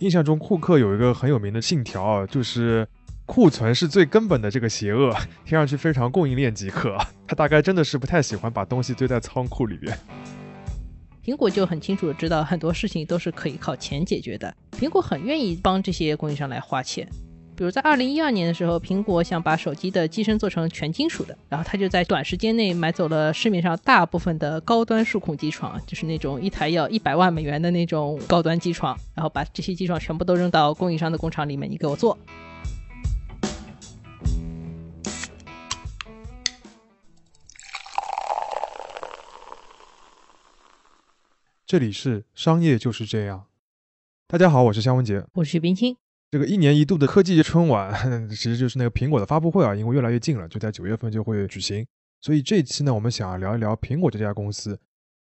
印象中库克有一个很有名的信条，就是库存是最根本的这个邪恶，听上去非常供应链即可。他大概真的是不太喜欢把东西堆在仓库里边。苹果就很清楚的知道很多事情都是可以靠钱解决的，苹果很愿意帮这些供应商来花钱。比如在二零一二年的时候，苹果想把手机的机身做成全金属的，然后他就在短时间内买走了市面上大部分的高端数控机床，就是那种一台要一百万美元的那种高端机床，然后把这些机床全部都扔到供应商的工厂里面，你给我做。这里是商业就是这样。大家好，我是肖文杰，我是冰清。这个一年一度的科技春晚，其实就是那个苹果的发布会啊，因为越来越近了，就在九月份就会举行。所以这期呢，我们想聊一聊苹果这家公司。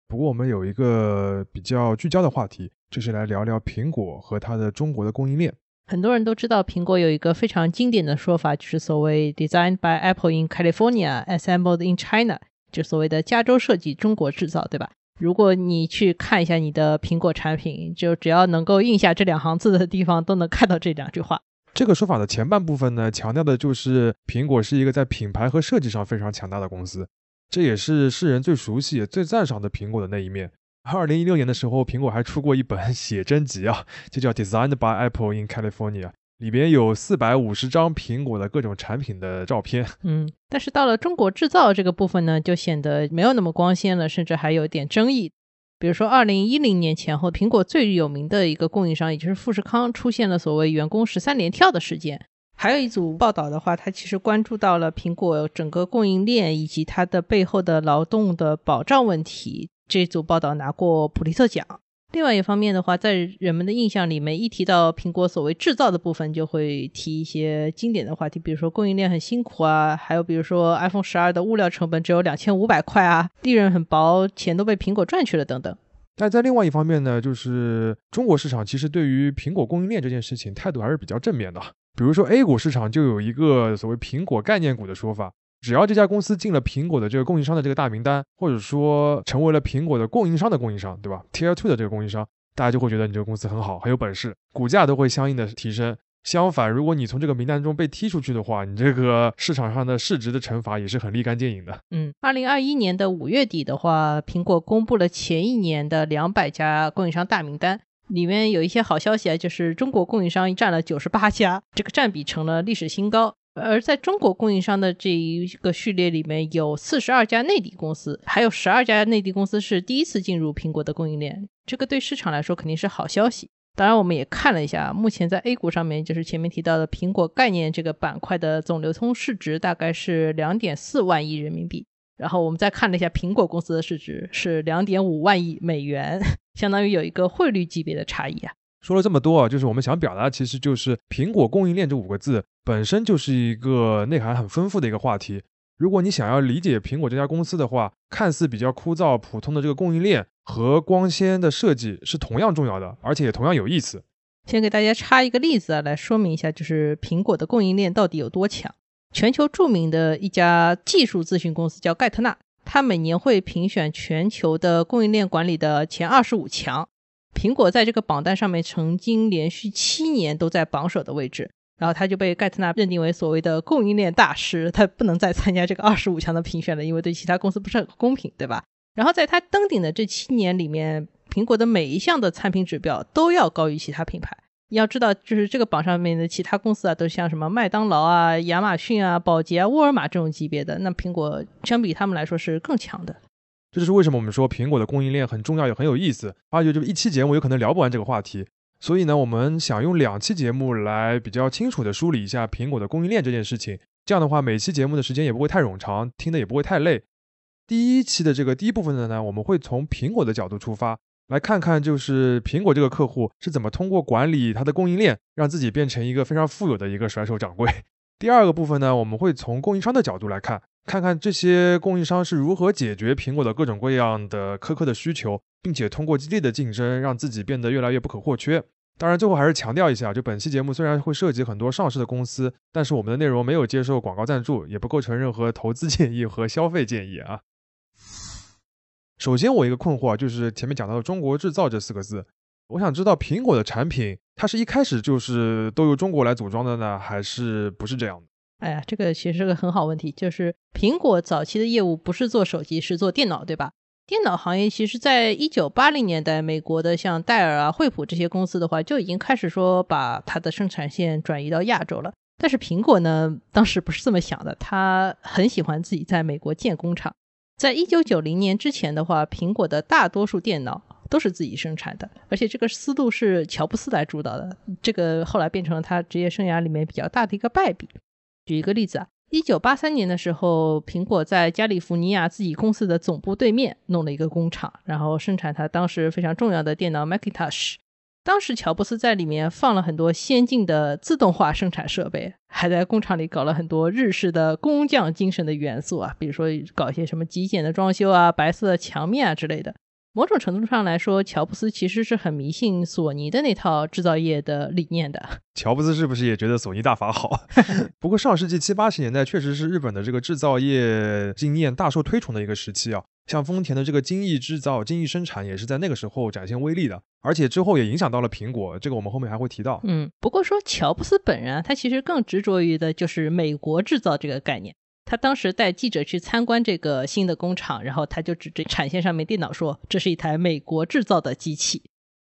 不过我们有一个比较聚焦的话题，就是来聊聊苹果和它的中国的供应链。很多人都知道，苹果有一个非常经典的说法，就是所谓 “Designed by Apple in California, Assembled in China”，就所谓的加州设计，中国制造，对吧？如果你去看一下你的苹果产品，就只要能够印下这两行字的地方，都能看到这两句话。这个说法的前半部分呢，强调的就是苹果是一个在品牌和设计上非常强大的公司，这也是世人最熟悉最赞赏的苹果的那一面。二零一六年的时候，苹果还出过一本 写真集啊，就叫《Designed by Apple in California》。里边有四百五十张苹果的各种产品的照片，嗯，但是到了中国制造这个部分呢，就显得没有那么光鲜了，甚至还有点争议。比如说，二零一零年前后，苹果最有名的一个供应商，也就是富士康，出现了所谓员工十三连跳的事件。还有一组报道的话，它其实关注到了苹果整个供应链以及它的背后的劳动的保障问题。这组报道拿过普利策奖。另外一方面的话，在人们的印象里面，一提到苹果所谓制造的部分，就会提一些经典的话题，比如说供应链很辛苦啊，还有比如说 iPhone 十二的物料成本只有两千五百块啊，利润很薄，钱都被苹果赚去了等等。但在另外一方面呢，就是中国市场其实对于苹果供应链这件事情态度还是比较正面的。比如说 A 股市场就有一个所谓苹果概念股的说法。只要这家公司进了苹果的这个供应商的这个大名单，或者说成为了苹果的供应商的供应商，对吧？Tier Two 的这个供应商，大家就会觉得你这个公司很好，很有本事，股价都会相应的提升。相反，如果你从这个名单中被踢出去的话，你这个市场上的市值的惩罚也是很立竿见影的。嗯，二零二一年的五月底的话，苹果公布了前一年的两百家供应商大名单，里面有一些好消息啊，就是中国供应商占了九十八家，这个占比成了历史新高。而在中国供应商的这一个序列里面，有四十二家内地公司，还有十二家内地公司是第一次进入苹果的供应链。这个对市场来说肯定是好消息。当然，我们也看了一下，目前在 A 股上面，就是前面提到的苹果概念这个板块的总流通市值大概是两点四万亿人民币。然后我们再看了一下苹果公司的市值是两点五万亿美元，相当于有一个汇率级别的差异啊。说了这么多啊，就是我们想表达，其实就是苹果供应链这五个字本身就是一个内涵很丰富的一个话题。如果你想要理解苹果这家公司的话，看似比较枯燥普通的这个供应链和光纤的设计是同样重要的，而且也同样有意思。先给大家插一个例子啊，来说明一下，就是苹果的供应链到底有多强。全球著名的一家技术咨询公司叫盖特纳，它每年会评选全球的供应链管理的前二十五强。苹果在这个榜单上面曾经连续七年都在榜首的位置，然后他就被盖特纳认定为所谓的供应链大师，他不能再参加这个二十五强的评选了，因为对其他公司不是很公平，对吧？然后在他登顶的这七年里面，苹果的每一项的产品指标都要高于其他品牌。你要知道，就是这个榜上面的其他公司啊，都像什么麦当劳啊、亚马逊啊、宝洁啊、沃尔玛这种级别的，那苹果相比他们来说是更强的。这就是为什么我们说苹果的供应链很重要也很有意思。而且就一期节目有可能聊不完这个话题，所以呢，我们想用两期节目来比较清楚的梳理一下苹果的供应链这件事情。这样的话，每期节目的时间也不会太冗长，听的也不会太累。第一期的这个第一部分的呢，我们会从苹果的角度出发，来看看就是苹果这个客户是怎么通过管理它的供应链，让自己变成一个非常富有的一个甩手掌柜。第二个部分呢，我们会从供应商的角度来看。看看这些供应商是如何解决苹果的各种各样的苛刻的需求，并且通过激烈的竞争，让自己变得越来越不可或缺。当然，最后还是强调一下，就本期节目虽然会涉及很多上市的公司，但是我们的内容没有接受广告赞助，也不构成任何投资建议和消费建议啊。首先，我一个困惑啊就是前面讲到的“中国制造”这四个字，我想知道苹果的产品，它是一开始就是都由中国来组装的呢，还是不是这样的？哎呀，这个其实是个很好问题，就是苹果早期的业务不是做手机，是做电脑，对吧？电脑行业其实在一九八零年代，美国的像戴尔啊、惠普这些公司的话，就已经开始说把它的生产线转移到亚洲了。但是苹果呢，当时不是这么想的，他很喜欢自己在美国建工厂。在一九九零年之前的话，苹果的大多数电脑都是自己生产的，而且这个思路是乔布斯来主导的，这个后来变成了他职业生涯里面比较大的一个败笔。举一个例子啊，一九八三年的时候，苹果在加利福尼亚自己公司的总部对面弄了一个工厂，然后生产它当时非常重要的电脑 Macintosh。当时乔布斯在里面放了很多先进的自动化生产设备，还在工厂里搞了很多日式的工匠精神的元素啊，比如说搞一些什么极简的装修啊、白色的墙面啊之类的。某种程度上来说，乔布斯其实是很迷信索尼的那套制造业的理念的。乔布斯是不是也觉得索尼大法好？不过上世纪七八十年代确实是日本的这个制造业经验大受推崇的一个时期啊。像丰田的这个精益制造、精益生产也是在那个时候展现威力的，而且之后也影响到了苹果。这个我们后面还会提到。嗯，不过说乔布斯本人啊，他其实更执着于的就是美国制造这个概念。他当时带记者去参观这个新的工厂，然后他就指着产线上面电脑说：“这是一台美国制造的机器。”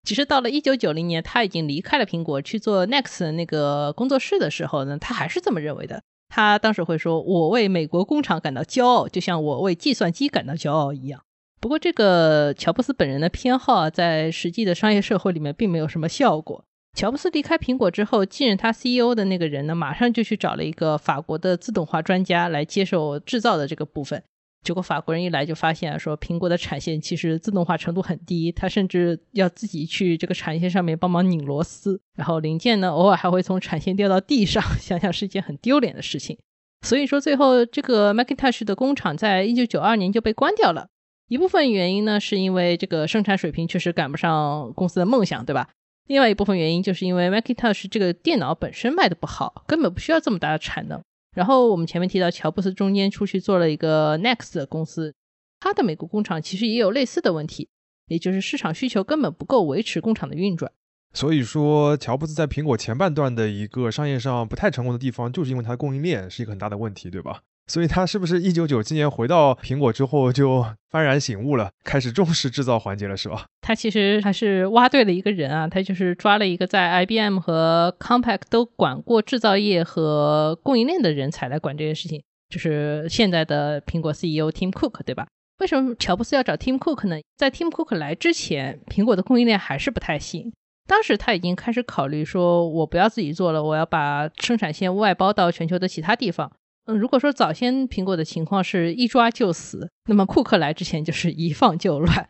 其实到了一九九零年，他已经离开了苹果去做 Next 那个工作室的时候呢，他还是这么认为的。他当时会说：“我为美国工厂感到骄傲，就像我为计算机感到骄傲一样。”不过，这个乔布斯本人的偏好啊，在实际的商业社会里面并没有什么效果。乔布斯离开苹果之后，继任他 CEO 的那个人呢，马上就去找了一个法国的自动化专家来接受制造的这个部分。结果法国人一来就发现说，苹果的产线其实自动化程度很低，他甚至要自己去这个产线上面帮忙拧螺丝，然后零件呢偶尔还会从产线掉到地上，想想是一件很丢脸的事情。所以说，最后这个 Macintosh 的工厂在一九九二年就被关掉了。一部分原因呢，是因为这个生产水平确实赶不上公司的梦想，对吧？另外一部分原因就是因为 Macintosh 这个电脑本身卖的不好，根本不需要这么大的产能。然后我们前面提到乔布斯中间出去做了一个 Next 的公司，他的美国工厂其实也有类似的问题，也就是市场需求根本不够维持工厂的运转。所以说，乔布斯在苹果前半段的一个商业上不太成功的地方，就是因为它的供应链是一个很大的问题，对吧？所以他是不是一九九七年回到苹果之后就幡然醒悟了，开始重视制造环节了，是吧？他其实还是挖对了一个人啊，他就是抓了一个在 IBM 和 Compaq 都管过制造业和供应链的人才来管这件事情，就是现在的苹果 CEO Tim Cook，对吧？为什么乔布斯要找 Tim Cook 呢？在 Tim Cook 来之前，苹果的供应链还是不太行。当时他已经开始考虑说，我不要自己做了，我要把生产线外包到全球的其他地方。如果说早先苹果的情况是一抓就死，那么库克来之前就是一放就乱。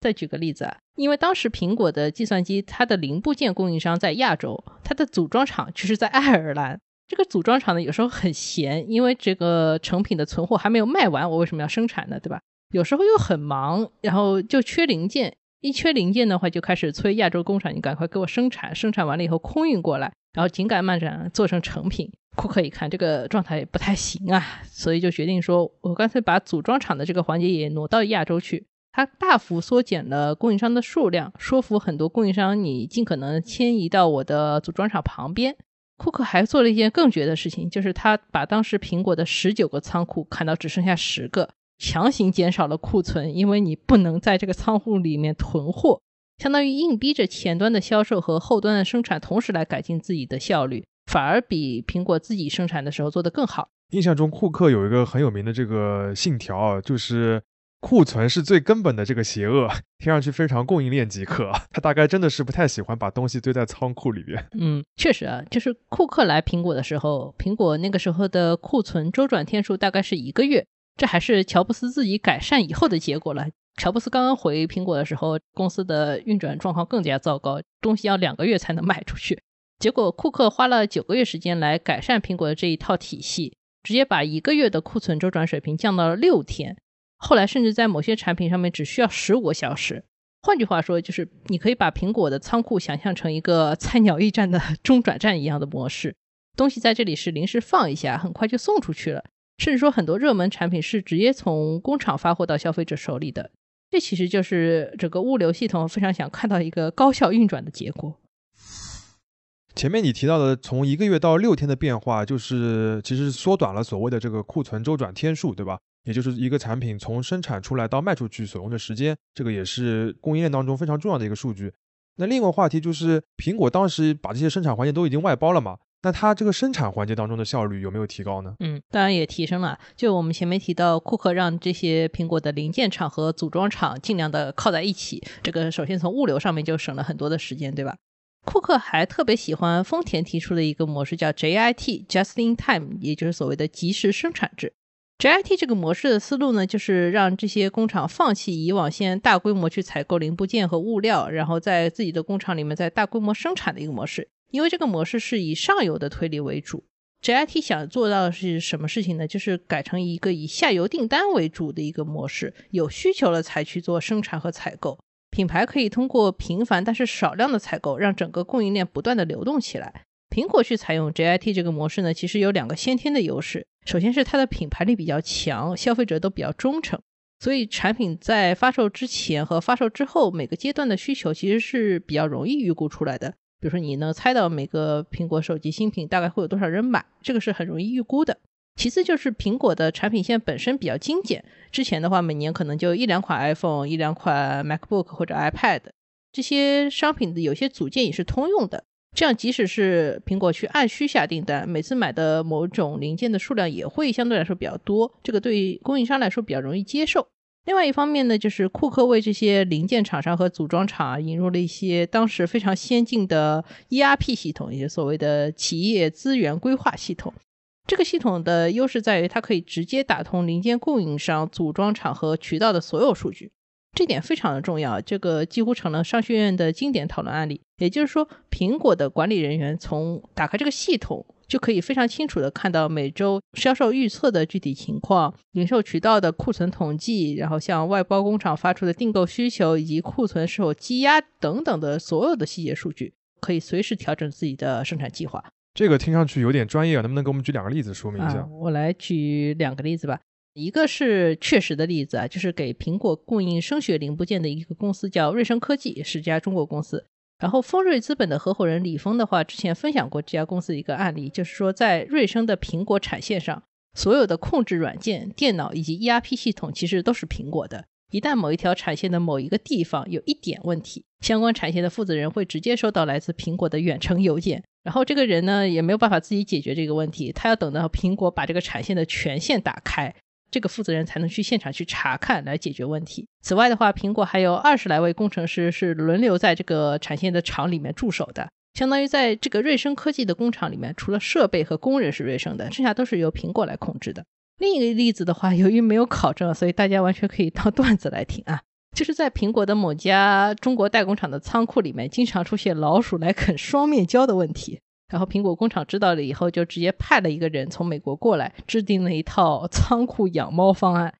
再举个例子啊，因为当时苹果的计算机它的零部件供应商在亚洲，它的组装厂就是在爱尔兰。这个组装厂呢有时候很闲，因为这个成品的存货还没有卖完，我为什么要生产呢？对吧？有时候又很忙，然后就缺零件，一缺零件的话就开始催亚洲工厂，你赶快给我生产，生产完了以后空运过来，然后紧赶慢赶做成成品。库克一看这个状态不太行啊，所以就决定说，我干脆把组装厂的这个环节也挪到亚洲去。他大幅缩减了供应商的数量，说服很多供应商，你尽可能迁移到我的组装厂旁边。库克还做了一件更绝的事情，就是他把当时苹果的十九个仓库砍到只剩下十个，强行减少了库存，因为你不能在这个仓库里面囤货，相当于硬逼着前端的销售和后端的生产同时来改进自己的效率。反而比苹果自己生产的时候做得更好。印象中，库克有一个很有名的这个信条，就是库存是最根本的这个邪恶。听上去非常供应链即可，他大概真的是不太喜欢把东西堆在仓库里边。嗯，确实啊，就是库克来苹果的时候，苹果那个时候的库存周转天数大概是一个月，这还是乔布斯自己改善以后的结果了。乔布斯刚刚回苹果的时候，公司的运转状况更加糟糕，东西要两个月才能卖出去。结果，库克花了九个月时间来改善苹果的这一套体系，直接把一个月的库存周转水平降到了六天。后来，甚至在某些产品上面只需要十五个小时。换句话说，就是你可以把苹果的仓库想象成一个菜鸟驿站的 中转站一样的模式，东西在这里是临时放一下，很快就送出去了。甚至说，很多热门产品是直接从工厂发货到消费者手里的。这其实就是整个物流系统非常想看到一个高效运转的结果。前面你提到的从一个月到六天的变化，就是其实缩短了所谓的这个库存周转天数，对吧？也就是一个产品从生产出来到卖出去所用的时间，这个也是供应链当中非常重要的一个数据。那另一个话题就是，苹果当时把这些生产环节都已经外包了嘛？那它这个生产环节当中的效率有没有提高呢？嗯，当然也提升了。就我们前面提到，库克让这些苹果的零件厂和组装厂尽量的靠在一起，这个首先从物流上面就省了很多的时间，对吧？库克还特别喜欢丰田提出的一个模式，叫 JIT（Just in Time），也就是所谓的即时生产制。JIT 这个模式的思路呢，就是让这些工厂放弃以往先大规模去采购零部件和物料，然后在自己的工厂里面再大规模生产的一个模式。因为这个模式是以上游的推力为主，JIT 想做到的是什么事情呢？就是改成一个以下游订单为主的一个模式，有需求了才去做生产和采购。品牌可以通过频繁但是少量的采购，让整个供应链不断的流动起来。苹果去采用 JIT 这个模式呢，其实有两个先天的优势。首先是它的品牌力比较强，消费者都比较忠诚，所以产品在发售之前和发售之后每个阶段的需求其实是比较容易预估出来的。比如说，你能猜到每个苹果手机新品大概会有多少人买，这个是很容易预估的。其次就是苹果的产品线本身比较精简，之前的话每年可能就一两款 iPhone、一两款 MacBook 或者 iPad，这些商品的有些组件也是通用的，这样即使是苹果去按需下订单，每次买的某种零件的数量也会相对来说比较多，这个对供应商来说比较容易接受。另外一方面呢，就是库克为这些零件厂商和组装厂引入了一些当时非常先进的 ERP 系统，也就所谓的企业资源规划系统。这个系统的优势在于，它可以直接打通零件供应商、组装厂和渠道的所有数据，这点非常的重要。这个几乎成了商学院的经典讨论案例。也就是说，苹果的管理人员从打开这个系统，就可以非常清楚的看到每周销售预测的具体情况、零售渠道的库存统计，然后向外包工厂发出的订购需求以及库存是否积压等等的所有的细节数据，可以随时调整自己的生产计划。这个听上去有点专业，能不能给我们举两个例子说明一下？我来举两个例子吧。一个是确实的例子啊，就是给苹果供应声学零部件的一个公司叫瑞声科技，是家中国公司。然后丰瑞资本的合伙人李峰的话，之前分享过这家公司一个案例，就是说在瑞声的苹果产线上，所有的控制软件、电脑以及 ERP 系统其实都是苹果的。一旦某一条产线的某一个地方有一点问题，相关产线的负责人会直接收到来自苹果的远程邮件，然后这个人呢也没有办法自己解决这个问题，他要等到苹果把这个产线的权限打开，这个负责人才能去现场去查看来解决问题。此外的话，苹果还有二十来位工程师是轮流在这个产线的厂里面驻守的，相当于在这个瑞声科技的工厂里面，除了设备和工人是瑞声的，剩下都是由苹果来控制的。另一个例子的话，由于没有考证，所以大家完全可以当段子来听啊。就是在苹果的某家中国代工厂的仓库里面，经常出现老鼠来啃双面胶的问题。然后苹果工厂知道了以后，就直接派了一个人从美国过来，制定了一套仓库养猫方案。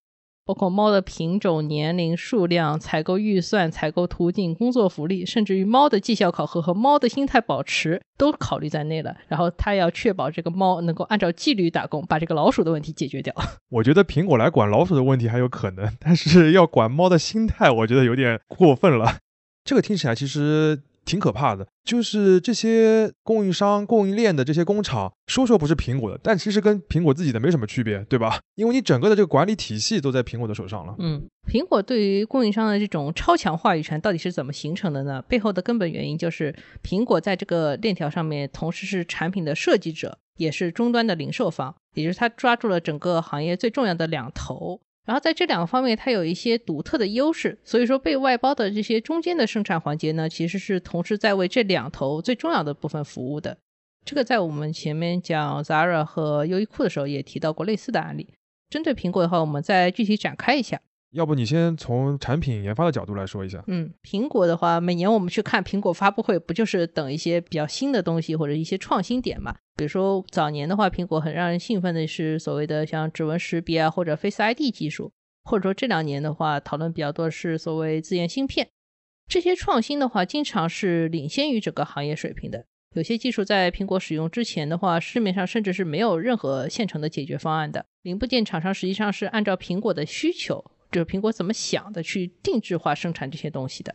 包括猫的品种、年龄、数量、采购预算、采购途径、工作福利，甚至于猫的绩效考核和猫的心态保持都考虑在内了。然后他要确保这个猫能够按照纪律打工，把这个老鼠的问题解决掉。我觉得苹果来管老鼠的问题还有可能，但是要管猫的心态，我觉得有点过分了。这个听起来其实。挺可怕的，就是这些供应商、供应链的这些工厂，说说不是苹果的，但其实跟苹果自己的没什么区别，对吧？因为你整个的这个管理体系都在苹果的手上了。嗯，苹果对于供应商的这种超强话语权到底是怎么形成的呢？背后的根本原因就是苹果在这个链条上面，同时是产品的设计者，也是终端的零售方，也就是它抓住了整个行业最重要的两头。然后在这两个方面，它有一些独特的优势，所以说被外包的这些中间的生产环节呢，其实是同时在为这两头最重要的部分服务的。这个在我们前面讲 Zara 和优衣库的时候也提到过类似的案例。针对苹果的话，我们再具体展开一下。要不你先从产品研发的角度来说一下。嗯，苹果的话，每年我们去看苹果发布会，不就是等一些比较新的东西或者一些创新点嘛？比如说早年的话，苹果很让人兴奋的是所谓的像指纹识别啊或者 Face ID 技术，或者说这两年的话讨论比较多是所谓自研芯片。这些创新的话，经常是领先于整个行业水平的。有些技术在苹果使用之前的话，市面上甚至是没有任何现成的解决方案的。零部件厂商实际上是按照苹果的需求。就是苹果怎么想的去定制化生产这些东西的。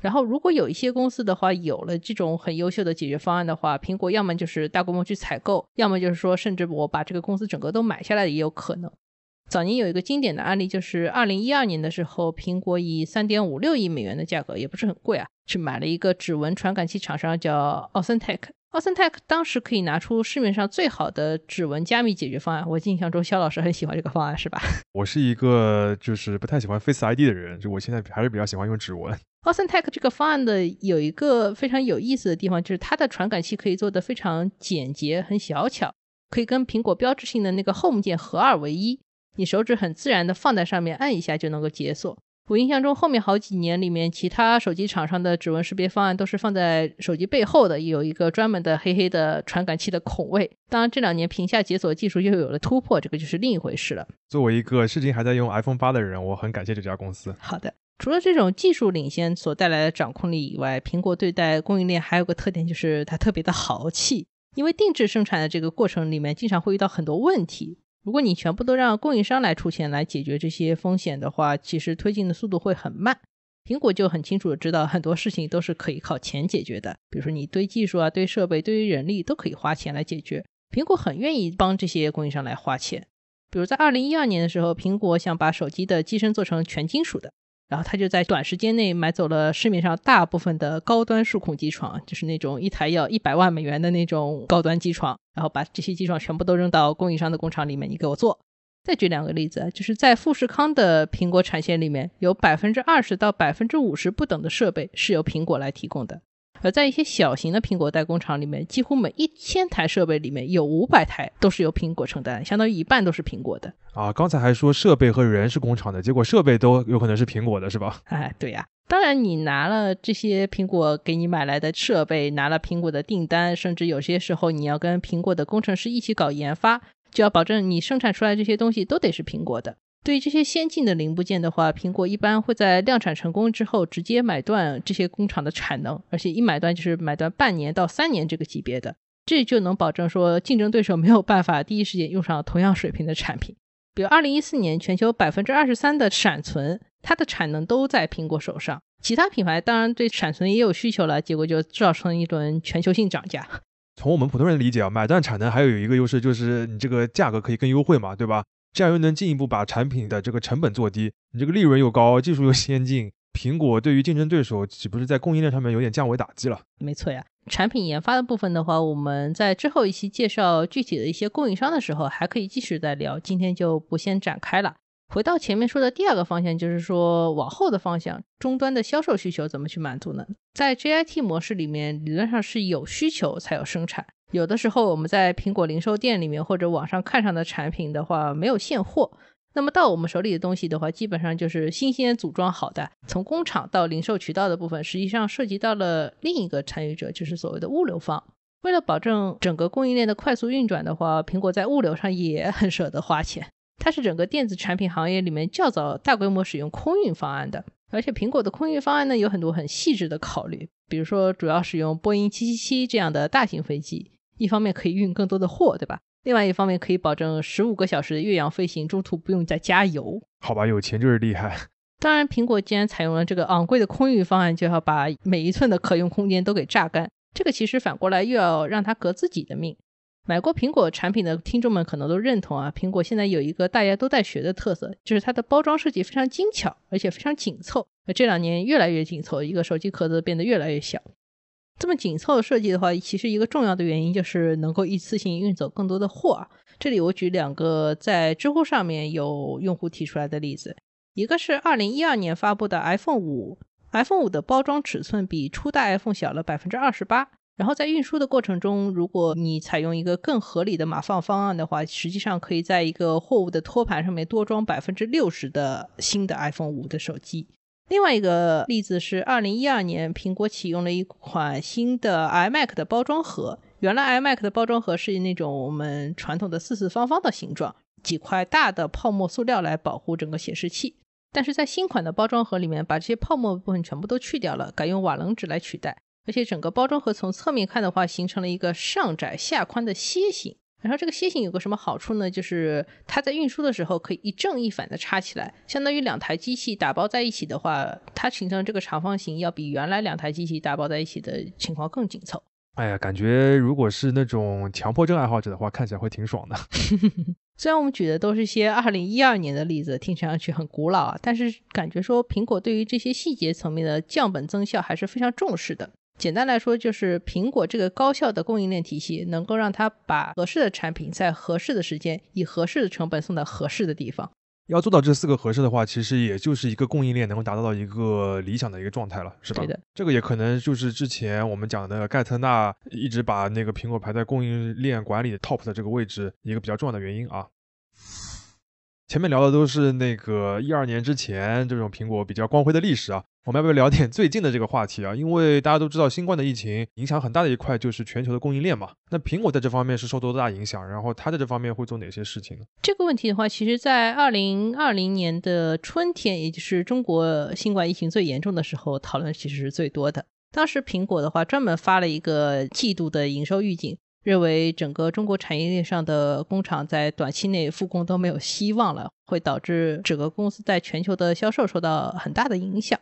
然后，如果有一些公司的话有了这种很优秀的解决方案的话，苹果要么就是大规模去采购，要么就是说，甚至我把这个公司整个都买下来也有可能。早年有一个经典的案例，就是二零一二年的时候，苹果以三点五六亿美元的价格，也不是很贵啊，去买了一个指纹传感器厂商叫 Authentic。Authentic 当时可以拿出市面上最好的指纹加密解决方案，我印象中肖老师很喜欢这个方案，是吧？我是一个就是不太喜欢 Face ID 的人，就我现在还是比较喜欢用指纹。Authentic 这个方案的有一个非常有意思的地方，就是它的传感器可以做的非常简洁、很小巧，可以跟苹果标志性的那个 Home 键合二为一，你手指很自然的放在上面，按一下就能够解锁。我印象中，后面好几年里面，其他手机厂商的指纹识别方案都是放在手机背后的，有一个专门的黑黑的传感器的孔位。当然，这两年屏下解锁技术又有了突破，这个就是另一回事了。作为一个至今还在用 iPhone 八的人，我很感谢这家公司。好的，除了这种技术领先所带来的掌控力以外，苹果对待供应链还有个特点，就是它特别的豪气。因为定制生产的这个过程里面，经常会遇到很多问题。如果你全部都让供应商来出钱来解决这些风险的话，其实推进的速度会很慢。苹果就很清楚的知道，很多事情都是可以靠钱解决的。比如说你堆技术啊、堆设备、堆人力都可以花钱来解决。苹果很愿意帮这些供应商来花钱。比如在二零一二年的时候，苹果想把手机的机身做成全金属的。然后他就在短时间内买走了市面上大部分的高端数控机床，就是那种一台要一百万美元的那种高端机床，然后把这些机床全部都扔到供应商的工厂里面，你给我做。再举两个例子，就是在富士康的苹果产线里面，有百分之二十到百分之五十不等的设备是由苹果来提供的。而在一些小型的苹果代工厂里面，几乎每一千台设备里面有五百台都是由苹果承担，相当于一半都是苹果的。啊，刚才还说设备和人是工厂的，结果设备都有可能是苹果的，是吧？哎，对呀。当然，你拿了这些苹果给你买来的设备，拿了苹果的订单，甚至有些时候你要跟苹果的工程师一起搞研发，就要保证你生产出来这些东西都得是苹果的。对于这些先进的零部件的话，苹果一般会在量产成功之后直接买断这些工厂的产能，而且一买断就是买断半年到三年这个级别的，这就能保证说竞争对手没有办法第一时间用上同样水平的产品。比如二零一四年全球百分之二十三的闪存，它的产能都在苹果手上，其他品牌当然对闪存也有需求了，结果就造成一轮全球性涨价。从我们普通人理解啊，买断产能还有一个优势就是你这个价格可以更优惠嘛，对吧？这样又能进一步把产品的这个成本做低，你这个利润又高，技术又先进，苹果对于竞争对手岂不是在供应链上面有点降维打击了？没错呀，产品研发的部分的话，我们在之后一期介绍具体的一些供应商的时候，还可以继续再聊，今天就不先展开了。回到前面说的第二个方向，就是说往后的方向，终端的销售需求怎么去满足呢？在 JIT 模式里面，理论上是有需求才有生产。有的时候我们在苹果零售店里面或者网上看上的产品的话，没有现货，那么到我们手里的东西的话，基本上就是新鲜组装好的。从工厂到零售渠道的部分，实际上涉及到了另一个参与者，就是所谓的物流方。为了保证整个供应链的快速运转的话，苹果在物流上也很舍得花钱。它是整个电子产品行业里面较早大规模使用空运方案的，而且苹果的空运方案呢有很多很细致的考虑，比如说主要使用波音七七七这样的大型飞机。一方面可以运更多的货，对吧？另外一方面可以保证十五个小时的越洋飞行，中途不用再加油。好吧，有钱就是厉害。当然，苹果既然采用了这个昂贵的空运方案，就要把每一寸的可用空间都给榨干。这个其实反过来又要让它革自己的命。买过苹果产品的听众们可能都认同啊，苹果现在有一个大家都在学的特色，就是它的包装设计非常精巧，而且非常紧凑。这两年越来越紧凑，一个手机壳子变得越来越小。这么紧凑的设计的话，其实一个重要的原因就是能够一次性运走更多的货。这里我举两个在知乎上面有用户提出来的例子，一个是二零一二年发布的 iPhone 五，iPhone 五的包装尺寸比初代 iPhone 小了百分之二十八。然后在运输的过程中，如果你采用一个更合理的码放方案的话，实际上可以在一个货物的托盘上面多装百分之六十的新的 iPhone 五的手机。另外一个例子是，二零一二年苹果启用了一款新的 iMac 的包装盒。原来 iMac 的包装盒是那种我们传统的四四方方的形状，几块大的泡沫塑料来保护整个显示器。但是在新款的包装盒里面，把这些泡沫部分全部都去掉了，改用瓦楞纸来取代。而且整个包装盒从侧面看的话，形成了一个上窄下宽的楔形，然后这个楔形有个什么好处呢？就是它在运输的时候可以一正一反的插起来，相当于两台机器打包在一起的话，它形成这个长方形要比原来两台机器打包在一起的情况更紧凑。哎呀，感觉如果是那种强迫症爱好者的话，看起来会挺爽的。虽然我们举的都是些二零一二年的例子，听上去很古老啊，但是感觉说苹果对于这些细节层面的降本增效还是非常重视的。简单来说，就是苹果这个高效的供应链体系，能够让它把合适的产品在合适的时间，以合适的成本送到合适的地方。要做到这四个合适的话，其实也就是一个供应链能够达到到一个理想的一个状态了，是吧？对的，这个也可能就是之前我们讲的盖特纳一直把那个苹果排在供应链管理 top 的这个位置一个比较重要的原因啊。前面聊的都是那个一二年之前这种苹果比较光辉的历史啊，我们要不要聊点最近的这个话题啊？因为大家都知道新冠的疫情影响很大的一块就是全球的供应链嘛。那苹果在这方面是受多大影响？然后它在这方面会做哪些事情呢？这个问题的话，其实，在二零二零年的春天，也就是中国新冠疫情最严重的时候，讨论其实是最多的。当时苹果的话专门发了一个季度的营收预警。认为整个中国产业链上的工厂在短期内复工都没有希望了，会导致整个公司在全球的销售受到很大的影响。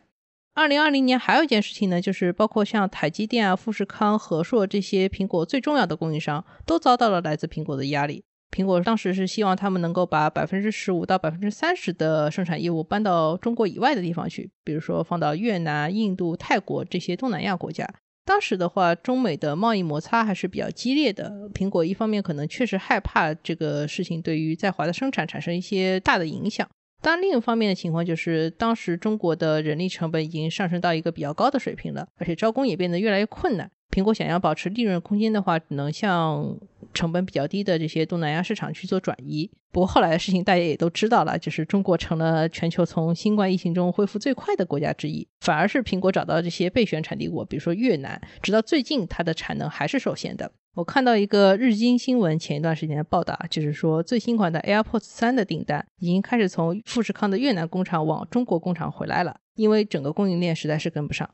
二零二零年还有一件事情呢，就是包括像台积电啊、富士康、和硕这些苹果最重要的供应商，都遭到了来自苹果的压力。苹果当时是希望他们能够把百分之十五到百分之三十的生产业务搬到中国以外的地方去，比如说放到越南、印度、泰国这些东南亚国家。当时的话，中美的贸易摩擦还是比较激烈的。苹果一方面可能确实害怕这个事情对于在华的生产产生一些大的影响，但另一方面的情况就是，当时中国的人力成本已经上升到一个比较高的水平了，而且招工也变得越来越困难。苹果想要保持利润空间的话，只能向成本比较低的这些东南亚市场去做转移。不过后来的事情大家也都知道了，就是中国成了全球从新冠疫情中恢复最快的国家之一，反而是苹果找到这些备选产地国，比如说越南，直到最近它的产能还是受限的。我看到一个日经新闻前一段时间的报道，就是说最新款的 AirPods 三的订单已经开始从富士康的越南工厂往中国工厂回来了，因为整个供应链实在是跟不上。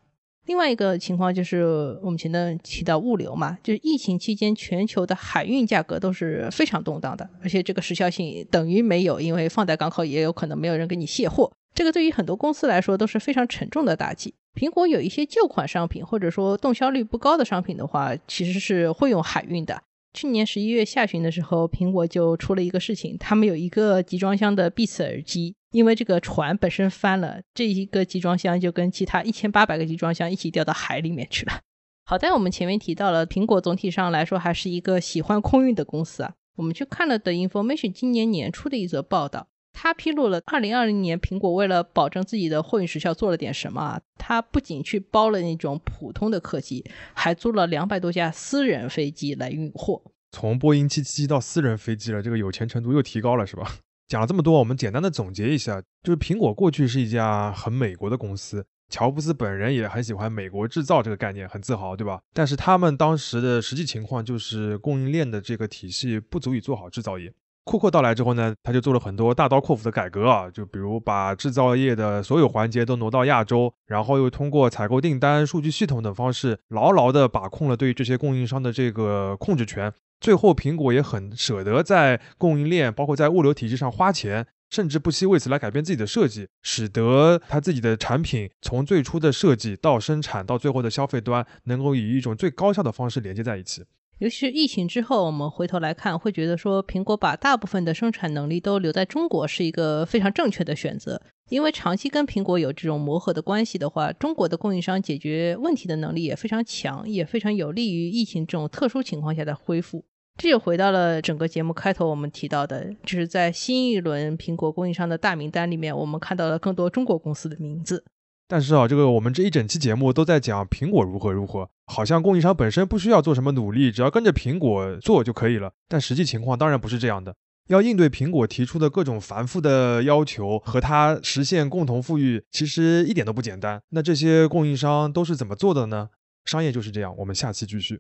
另外一个情况就是我们前段提到物流嘛，就是疫情期间全球的海运价格都是非常动荡的，而且这个时效性等于没有，因为放在港口也有可能没有人给你卸货，这个对于很多公司来说都是非常沉重的打击。苹果有一些旧款商品或者说动销率不高的商品的话，其实是会用海运的。去年十一月下旬的时候，苹果就出了一个事情，他们有一个集装箱的 Beats 耳机。因为这个船本身翻了，这一个集装箱就跟其他一千八百个集装箱一起掉到海里面去了。好在我们前面提到了，苹果总体上来说还是一个喜欢空运的公司啊。我们去看了的 Information 今年年初的一则报道，它披露了二零二零年苹果为了保证自己的货运时效做了点什么啊。它不仅去包了那种普通的客机，还租了两百多架私人飞机来运货。从波音七七七到私人飞机了，这个有钱程度又提高了，是吧？讲了这么多，我们简单的总结一下，就是苹果过去是一家很美国的公司，乔布斯本人也很喜欢美国制造这个概念，很自豪，对吧？但是他们当时的实际情况就是供应链的这个体系不足以做好制造业。库克到来之后呢，他就做了很多大刀阔斧的改革啊，就比如把制造业的所有环节都挪到亚洲，然后又通过采购订单、数据系统等方式，牢牢地把控了对于这些供应商的这个控制权。最后，苹果也很舍得在供应链，包括在物流体系上花钱，甚至不惜为此来改变自己的设计，使得它自己的产品从最初的设计到生产到最后的消费端，能够以一种最高效的方式连接在一起。尤其是疫情之后，我们回头来看，会觉得说苹果把大部分的生产能力都留在中国是一个非常正确的选择。因为长期跟苹果有这种磨合的关系的话，中国的供应商解决问题的能力也非常强，也非常有利于疫情这种特殊情况下的恢复。这就回到了整个节目开头我们提到的，就是在新一轮苹果供应商的大名单里面，我们看到了更多中国公司的名字。但是啊，这个我们这一整期节目都在讲苹果如何如何，好像供应商本身不需要做什么努力，只要跟着苹果做就可以了。但实际情况当然不是这样的，要应对苹果提出的各种繁复的要求和它实现共同富裕，其实一点都不简单。那这些供应商都是怎么做的呢？商业就是这样，我们下期继续。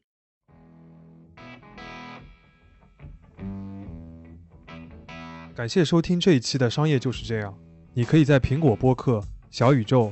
感谢收听这一期的商业就是这样。你可以在苹果播客。小宇宙、